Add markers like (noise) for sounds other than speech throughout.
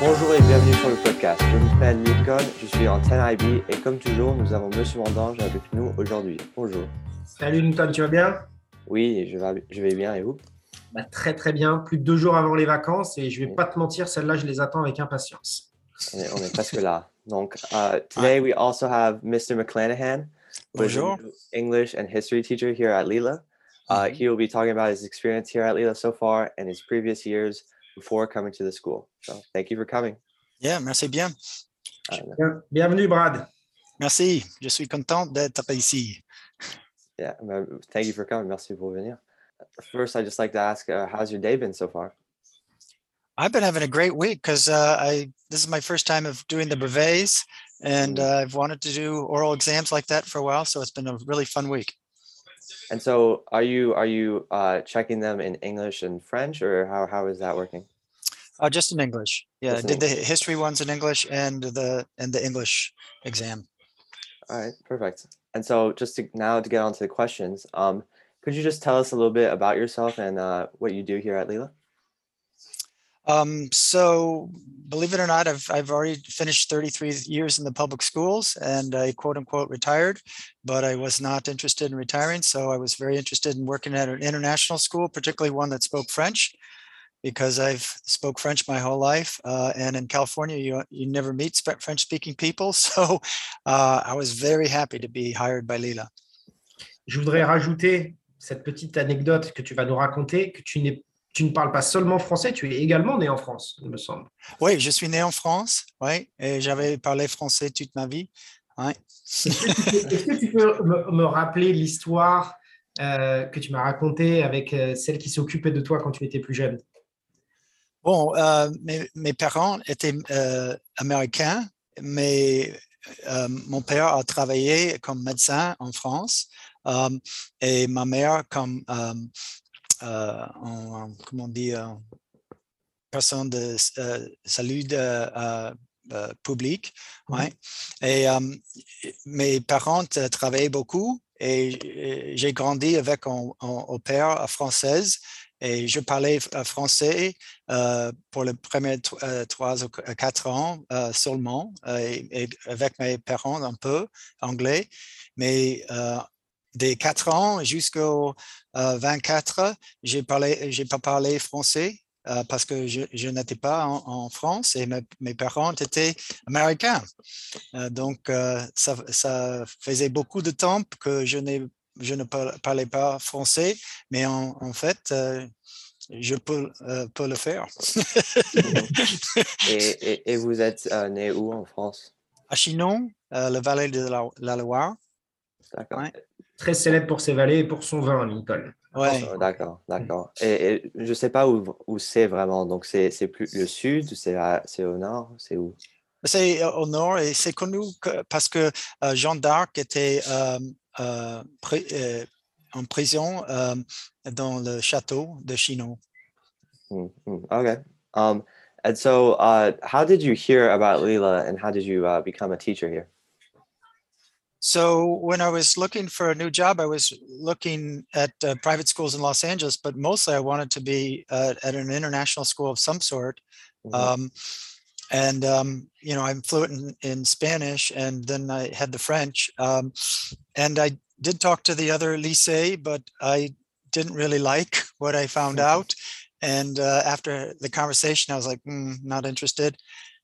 Bonjour et bienvenue sur le podcast. Je m'appelle Lincoln, je suis en 10IB et comme toujours, nous avons Monsieur Mandange avec nous aujourd'hui. Bonjour. Salut Lincoln, tu vas bien? Oui, je vais, je vais bien et vous? Bah, Très très bien. Plus de deux jours avant les vacances et je vais pas te mentir, celles-là, je les attends avec impatience. On est, on est presque là. Donc, uh, today we also have Mr. McClanahan, Bonjour. English and history teacher here at Lila. Uh, Mhm. He will be talking about his experience here at Lila so far and his previous years before coming to the school. So, thank you for coming. Yeah, merci bien. Bien- Bienvenue Brad. Merci. Je suis content d'être ici. yeah, uh, thank you for coming. Merci pour venir. First, I'd just like to ask, uh, how's your day been so far? I've been having a great week because uh, I this is my first time of doing the brevets, and Mhm. uh, I've wanted to do oral exams like that for a while. So it's been a really fun week. And so, are you are you uh, checking them in English and French, or how how is that working? Uh, just in English. Yeah, Just in did the history ones in English and the and the English exam. All right, perfect. And so, just to now to get on to the questions, um, could you just tell us a little bit about yourself and uh, what you do here at Lila? Um, so believe it or not, I've I've already finished 33 years in the public schools and I quote unquote retired, but I was not interested in retiring. So I was very interested in working at an international school, particularly one that spoke French, because I've spoke French my whole life. Uh, and in California, you you never meet French speaking people. (laughs) So uh, I was very happy to be hired by Lila. Je voudrais rajouter cette petite anecdote que tu vas nous raconter, que tu, n'es- tu ne parles pas seulement français, tu es également né en France, il me semble. Oui, je suis né en France, oui, et j'avais parlé français toute ma vie. Ouais. (laughs) Est-ce que tu peux me, me rappeler l'histoire euh, que tu m'as racontée avec euh, celle qui s'occupait de toi quand tu étais plus jeune? Bon, euh, mes, mes parents étaient euh, américains, mais euh, mon père a travaillé comme médecin en France et ma mère comme, en- comment on dit, personne de salut de, euh, public. ouais. Et mes parents travaillaient beaucoup et j'ai grandi avec un, un père française et je parlais euh, français euh, pour les premiers euh, trois ou qu- quatre ans seulement, et, avec mes parents un peu anglais, mais des quatre ans jusqu'aux euh, 24, j'ai parlé, j'ai pas parlé français parce que je, n'étais pas en, France et mes, parents étaient américains. Donc, ça, ça faisait beaucoup de temps que je, n'ai, je ne par- parlais pas français, mais en, en fait, euh, je peux, euh, peux le faire. Et, et, et vous êtes euh, né où en France? à Chinon, euh, le vallée de la, la Loire. D'accord. Ouais. Très célèbre pour ses vallées et pour son vin, Lincoln. Ouais. Oh, D'accord, d'accord. Et, et je sais pas où, où c'est vraiment. Donc, c'est c'est plus le sud, c'est à- c'est au nord, c'est où? C'est au nord et c'est connu parce que euh, Jeanne d'Arc était euh, euh, euh, en prison euh, dans le château de Chinon. Mm, mm, okay. Um, and so, uh, how did you hear about Lila and how did you uh, become a teacher here? So when I was looking for a new job, I was looking at uh, private schools in Los Angeles, but mostly I wanted to be uh, at an international school of some sort. Mhm. Um, and um, you know, I'm fluent in, in Spanish, and then I had the French. Um, and I did talk to the other lycée, but I didn't really like (laughs) what I found Mhm. out. And uh, after the conversation, I was like, "Mm, not interested.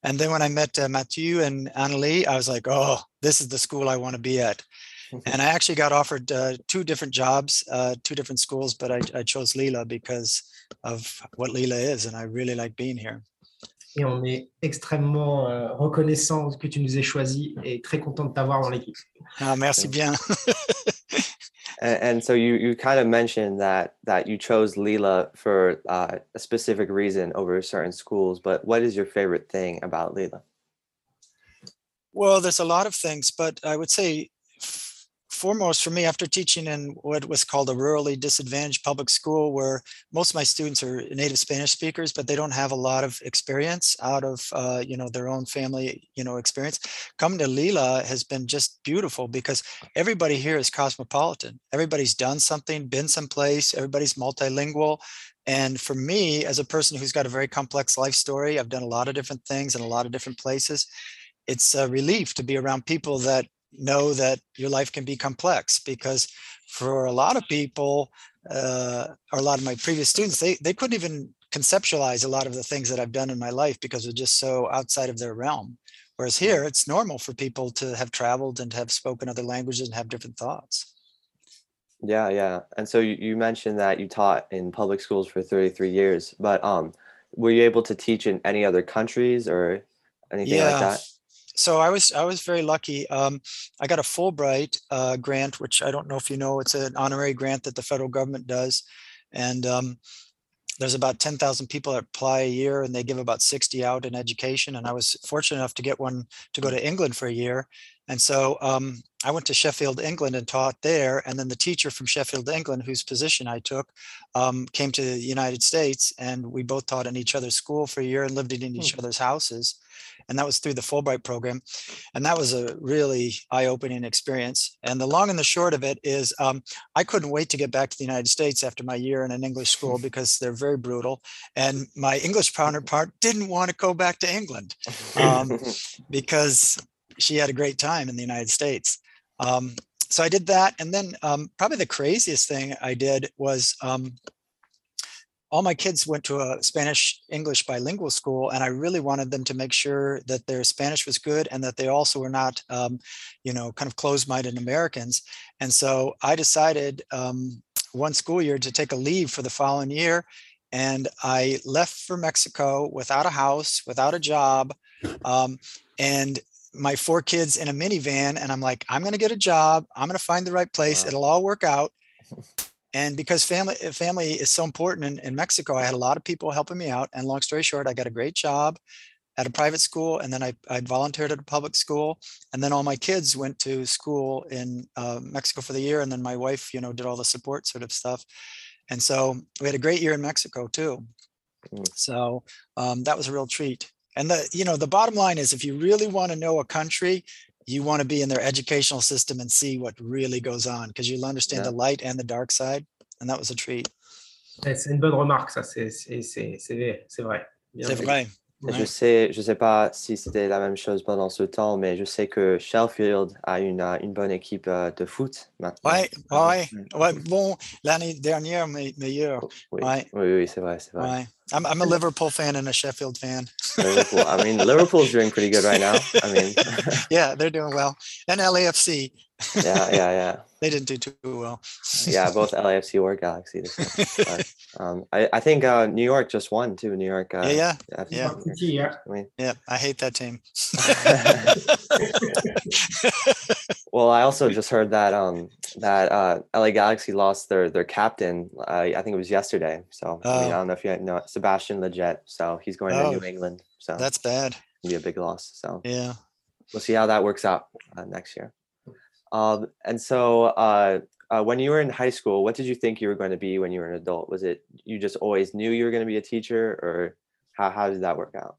And then when I met uh, Mathieu and Annalie, I was like, oh, this is the school I want to be at. And I actually got offered uh, two different jobs, uh, two different schools, but I, I chose Lila because of what Lila is, and I really like being here. Et on est extrêmement euh, reconnaissant que tu nous aies choisi et très content de t'avoir dans l'équipe. Ah, merci bien. (laughs) And, and so you you kind of mentioned that that you chose Lila for uh, a specific reason over certain schools, but what is your favorite thing about Lila? Well, there's a lot of things, but I would say f- foremost for me, after teaching in what was called a rurally disadvantaged public school, where most of my students are native Spanish speakers, but they don't have a lot of experience out of uh, you know their own family you know experience. Coming to Lila has been just beautiful because everybody here is cosmopolitan. Everybody's done something, been someplace. Everybody's multilingual. And for me, as a person who's got a very complex life story, I've done a lot of different things in a lot of different places. It's a relief to be around people that know that your life can be complex because for a lot of people, uh, or a lot of my previous students, they, they couldn't even conceptualize a lot of the things that I've done in my life because they're just so outside of their realm. Whereas here, it's normal for people to have traveled and have spoken other languages and have different thoughts. Yeah, yeah. And so you, you mentioned that you taught in public schools for 33 years, but um, were you able to teach in any other countries or anything like that? So I was I was very lucky. Um, I got a Fulbright uh, grant, which I don't know if you know. It's an honorary grant that the federal government does, and um, there's about ten thousand people that apply a year, and they give about sixty out in education. And I was fortunate enough to get one to go to England for a year, and so um, I went to Sheffield, England, and taught there. And then the teacher from Sheffield, England, whose position I took, um, came to the United States, and we both taught in each other's school for a year and lived in each other's houses and that was through the Fulbright program. And that was a really eye-opening experience. And the long and the short of it is um, I couldn't wait to get back to the United States after my year in an English school (laughs) because they're very brutal. And my English counterpart didn't want to go back to England (laughs) um, because she had a great time in the United States. Um, so I did that. And then um, probably the craziest thing I did was um, all my kids went to a Spanish English bilingual school, and I really wanted them to make sure that their Spanish was good and that they also were not, um, you know, kind of closed-minded Americans. And so I decided um, one school year to take a leave for the following year, and I left for Mexico without a house, without a job, um, and my four kids in a minivan. And I'm like, I'm going to get a job. I'm going to find the right place. Wow. It'll all work out (laughs) and because family family is so important in, in mexico i had a lot of people helping me out and long story short i got a great job at a private school and then i i volunteered at a public school and then all my kids went to school in uh, mexico for the year and then my wife you know did all the support sort of stuff and so we had a great year in mexico too Mm. so um, that was a real treat and the you know the bottom line is if you really want to know a country you want to be in their educational system and see what really goes on because you'll understand Yeah. the light and the dark side and that was a treat C'est une bonne remarque, ça, c'est c'est- c'est- c'est vrai. C'est vrai. Bien c'est vrai Je sais, je sais pas si c'était la même chose pendant ce temps, mais je sais que Sheffield a une, une bonne équipe euh, de foot maintenant. ouais ouais Mm. ouais bon l'année dernière mais meilleur Oui, Ouais. oui, oui, c'est vrai, c'est vrai. ouais I'm, I'm a liverpool fan and a sheffield fan Liverpool. I mean, Liverpool's doing pretty good right now. I mean, (laughs) yeah they're doing well and lafc yeah, yeah, yeah. (laughs) they didn't do too well Yeah, both LAFC or Galaxy. But, (laughs) um, I, I think uh, New York just won too. New York. Uh, yeah FC. Yeah. City. I mean, yeah i hate that team well, I also just heard that um that uh LA Galaxy lost their their captain. Uh, I think it was yesterday. So I, mean, I Oh. don't know if you know Sebastian Lletget. So he's going Oh. to New England. So that's bad it'll be a big loss. So yeah we'll see how that works out uh, next year. Um, and so uh, uh, when you were in high school, what did you think you were going to be when you were an adult? Was it you just always knew you were going to be a teacher, or how how did that work out?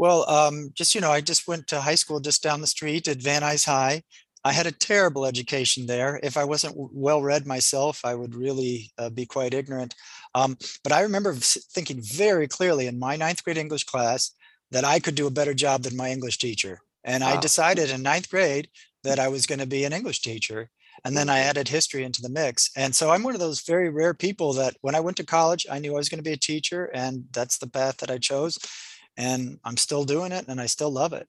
Well, um, just you know, I just went to high school just down the street at Van Nuys High. I had a terrible education there. If I wasn't well read myself, I would really uh, be quite ignorant. Um, but I remember thinking very clearly in my ninth grade English class that I could do a better job than my English teacher. And I decided in ninth grade that I was going to be an English teacher. And then I added history into the mix. And so I'm one of those very rare people that when I went to college, I knew I was going to be a teacher, and that's the path that I chose and I'm still doing it and I still love it.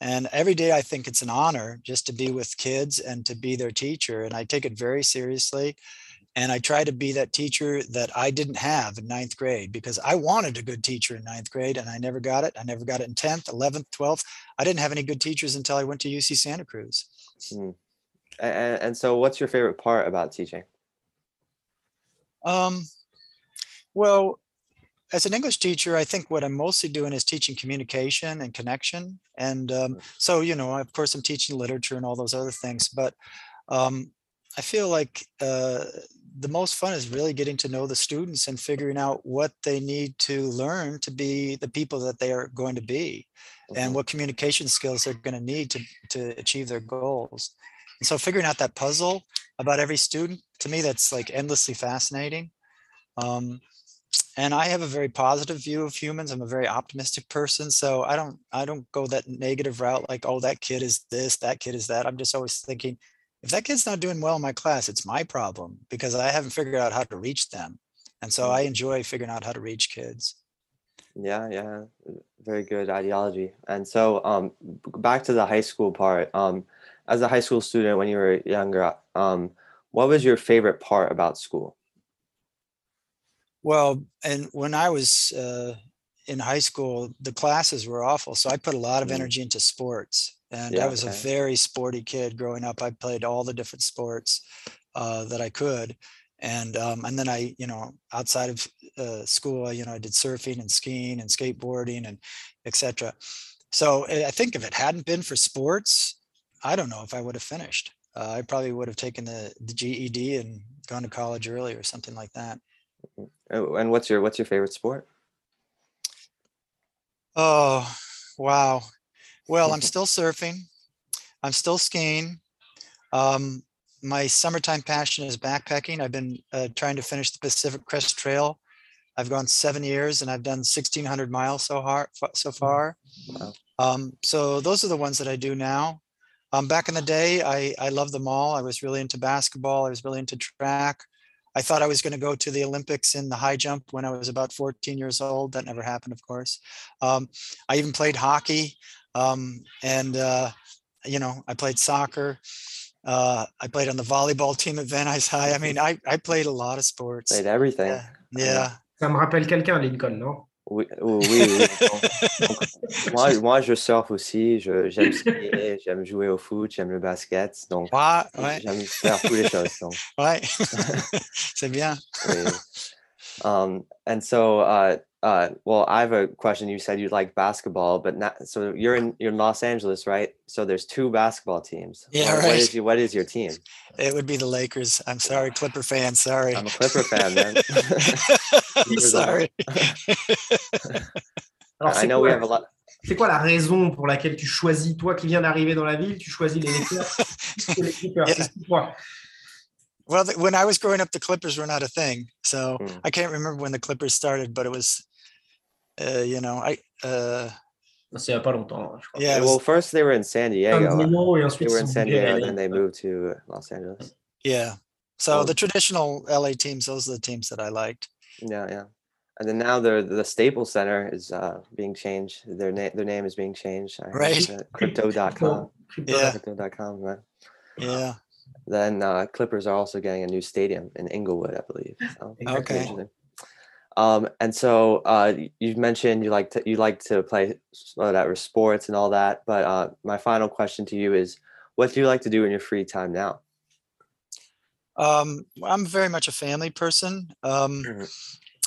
And every day I think it's an honor just to be with kids and to be their teacher. And I take it very seriously. And I try to be that teacher that I didn't have in ninth grade because I wanted a good teacher in ninth grade and I never got it. I never got it in 10th, 11th, 12th. I didn't have any good teachers until I went to UC Santa Cruz. And, and so, what's your favorite part about teaching? Um, well, as an English teacher, I think what I'm mostly doing is teaching communication and connection. And um, so, you know, of course, I'm teaching literature and all those other things. But um, I feel like uh, the most fun is really getting to know the students and figuring out what they need to learn to be the people that they are going to be and Mhm. what communication skills they're going to need to, to achieve their goals. And so figuring out that puzzle about every student, to me, that's like endlessly fascinating. Um, and I have a very positive view of humans. I'm a very optimistic person, so I don't I don't go that negative route like oh that kid is this, that kid is that. I'm just always thinking if that kid's not doing well in my class, it's my problem because I haven't figured out how to reach them. And so I enjoy figuring out how to reach kids. Yeah, yeah, very good ideology. And so, um, back to the high school part. Um, as a high school student, when you were younger, um, what was your favorite part about school? Well, and when I was uh, in high school, the classes were awful. So I put a lot of Mm. energy into sports. And Yeah, I was a very sporty kid growing up. I played all the different sports uh, that I could. And um, and then I, you know, outside of uh, school, you know, I did surfing and skiing and skateboarding and etc. So I I think if it hadn't been for sports, I don't know if I would have finished. Uh, I probably would have taken the, the GED and gone to college early or something like that. Uh, And what's your what's your favorite sport? Oh, wow. Well, I'm (laughs) still surfing. I'm still skiing. Um, my summertime passion is backpacking. I've been uh, trying to finish the Pacific Crest Trail. I've gone seven years and I've done 1,600 miles so hard so far. Wow. Um, so those are the ones that I do now. Um, back in the day, I I loved them all. I was really into basketball. I was really into track. I thought I was going to go to the Olympics in the high jump when I was about 14 years old. That never happened, of course. Um, I even played hockey, um, and uh, you know, I played soccer. Uh, I played on the volleyball team at Van Nuys High. I mean, I I played a lot of sports. Played everything. Yeah, yeah. Ça me rappelle quelqu'un, Lincoln, non Oui, oui, oui. oui. Donc, donc, moi, moi, je surfe aussi. J'aime skier, j'aime jouer au foot, j'aime le basket. Donc, Ouais, ouais, j'aime faire toutes les choses. Donc, ouais. (laughs) C'est bien. Um, and so, uh, uh, well, I have a question. You said you like basketball, but not. So you're in you're in Los Angeles, right? So there's two basketball teams. Yeah, What- What right. is your, what is your team? It would be the Lakers. I'm sorry, Clipper fan. Sorry. I'm a Clipper fan, man. (laughs) I'm sorry. (laughs) Alors, I c'est know we have a lot. c'est quoi la raison pour laquelle tu choisis, toi qui viens d'arriver dans la ville, tu choisis les Lakers (laughs) les Clippers Yeah. Explique-moi. Well, th- when I was growing up, the Clippers were not a thing. So Mm. I can't remember when the Clippers started, but it was, uh, you know, I, uh, C'est il n'y a pas longtemps, je crois. yeah, it well, first they were in San Diego. San Diego, et They were in San Diego, and then they moved to Los Angeles. yeah. So Oh. the traditional LA teams, those are the teams that I liked. Yeah, yeah. And then now the the Staples Center is uh, being changed. Their name their name is being changed. I heard, Right. uh, Crypto.com. Crypto. Yeah. Crypto.com. Right? Yeah. Then uh, Clippers are also getting a new stadium in Inglewood, I believe. So Okay. Um, and so uh, you mentioned you like to you like to play whatever sports and all that. But uh, my final question to you is, what do you like to do in your free time now? Um, I'm very much a family person. Um, Mhm.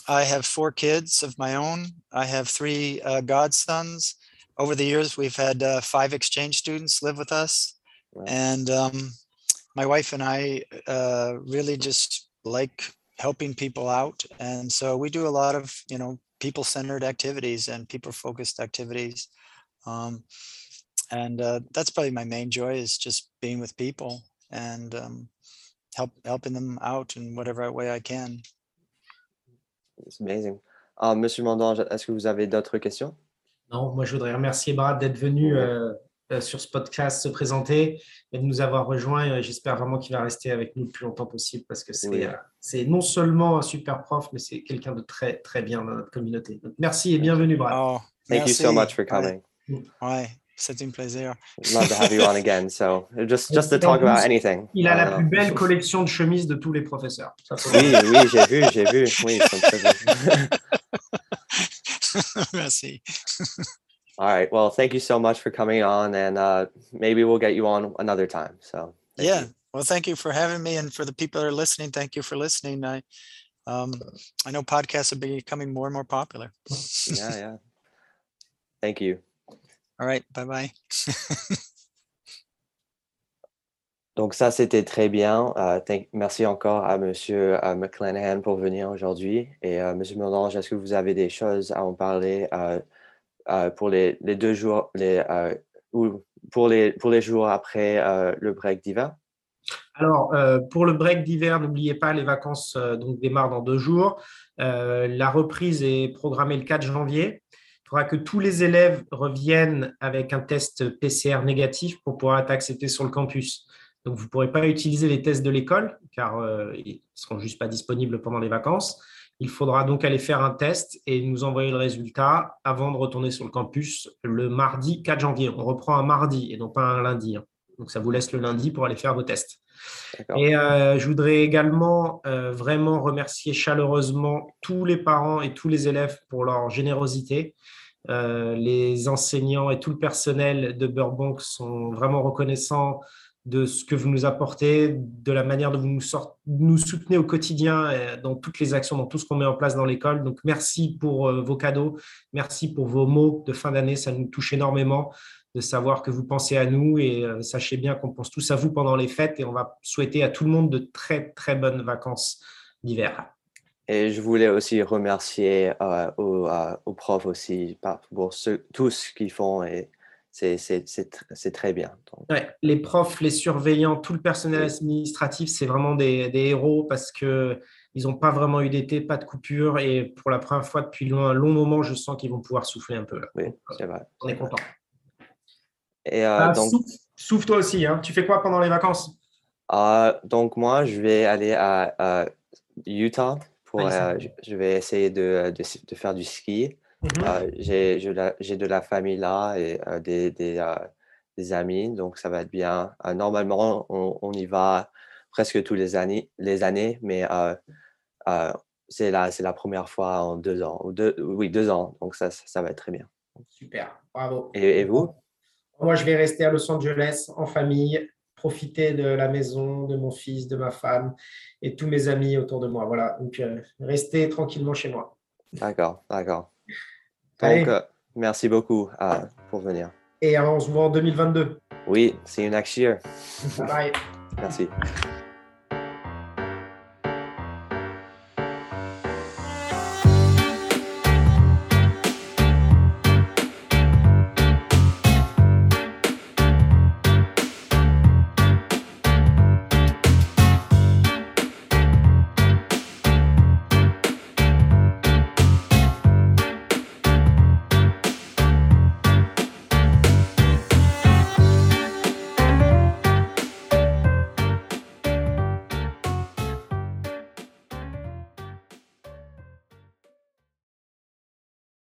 I have four kids of my own. I have three uh, godsons. Over the years, we've had uh, five exchange students live with us, Wow. and um, my wife and I uh, really just like helping people out, and so we do a lot of you know people-centered activities and people-focused activities. Um, and uh, that's probably my main joy is just being with people and um, help helping them out in whatever way I can. It's amazing. Um, Monsieur Mondange, est-ce que vous avez d'autres questions? Non, moi je voudrais remercier Brad d'être venu euh, sur ce podcast se présenter et de nous avoir rejoints. J'espère vraiment qu'il va rester avec nous le plus longtemps possible parce que c'est Oui. euh, c'est non seulement un super prof, mais c'est quelqu'un de très très bien dans notre communauté. Donc, merci et bienvenue Brad. Oh, Thank you so merci. much for coming. Ouais, c'est un plaisir. Love to have you on again. So just just to talk about anything. Il a la Uh, plus belle collection de chemises de tous les professeurs. Oui, oui, j'ai vu, j'ai vu. Oui, (laughs) merci. All right. Well, thank you so much for coming on, and uh, maybe we'll get you on another time. So yeah. you. Well, thank you for having me, and for the people that are listening, thank you for listening. I, um, I know podcasts are becoming more and more popular. yeah, (laughs) yeah. Thank you. All right. Bye bye. (laughs) Donc ça, c'était très bien. Euh, thank- merci encore à Monsieur euh, McClanahan pour venir aujourd'hui. Et euh, Monsieur Mondange, est-ce que vous avez des choses à en parler euh, pour les, deux jours, euh, ou pour les, jours après euh, le break d'hiver? Alors, euh, pour le break d'hiver, n'oubliez pas, les vacances euh, donc, démarrent dans deux jours. Euh, la reprise est programmée le 4 janvier. Il faudra que tous les élèves reviennent avec un test PCR négatif pour pouvoir être acceptés sur le campus. Donc, vous ne pourrez pas utiliser les tests de l'école car ils ne seront juste pas disponibles pendant les vacances. Il faudra donc aller faire un test et nous envoyer le résultat avant de retourner sur le campus le mardi 4 janvier. On reprend un mardi et non pas un lundi. Hein. Donc, ça vous laisse le lundi pour aller faire vos tests. Et euh, je voudrais également euh, vraiment remercier chaleureusement tous les parents et tous les élèves pour leur générosité. Euh, les enseignants et tout le personnel de Burbank sont vraiment reconnaissants de ce que vous nous apportez, de la manière dont vous nous, soutenez au quotidien dans toutes les actions, dans tout ce qu'on met en place dans l'école. Donc, merci pour vos cadeaux, merci pour vos mots de fin d'année, ça nous touche énormément de savoir que vous pensez à nous et euh, sachez bien qu'on pense tous à vous pendant les fêtes et on va souhaiter à tout le monde de très très bonnes vacances d'hiver. Et je voulais aussi remercier euh, euh, aux, profs aussi pour tout ce qu'ils font et c'est très bien. les profs, les surveillants, tout le personnel administratif, c'est vraiment des, des, héros parce que ils n'ont pas vraiment eu d'été, pas de coupure et pour la première fois depuis un long moment, je sens qu'ils vont pouvoir souffler un peu. Là. Oui, c'est vrai. On est content. Et, euh, ah, donc, souffle, toi aussi. Hein. Tu fais quoi pendant les vacances? Euh, Donc, moi, je vais aller à, Utah. Pour, euh, je, vais essayer de, de, faire du ski. Mm-hmm. J'ai de la famille là et des, des, des, amis, donc ça va être bien. normalement, on, y va presque tous les années, les années mais c'est la, la première fois en deux ans. Ou deux, oui, deux ans, donc ça, ça, va être très bien. Super, bravo. et vous? Moi, je vais rester à Los Angeles en famille, profiter de la maison, de mon fils, de ma femme et tous mes amis autour de moi. Voilà, donc euh, rester tranquillement chez moi. D'accord, d'accord. Donc, euh, merci beaucoup euh, pour venir. Et on se voit en 2022. Oui, see you next year. Bye. (laughs) Merci.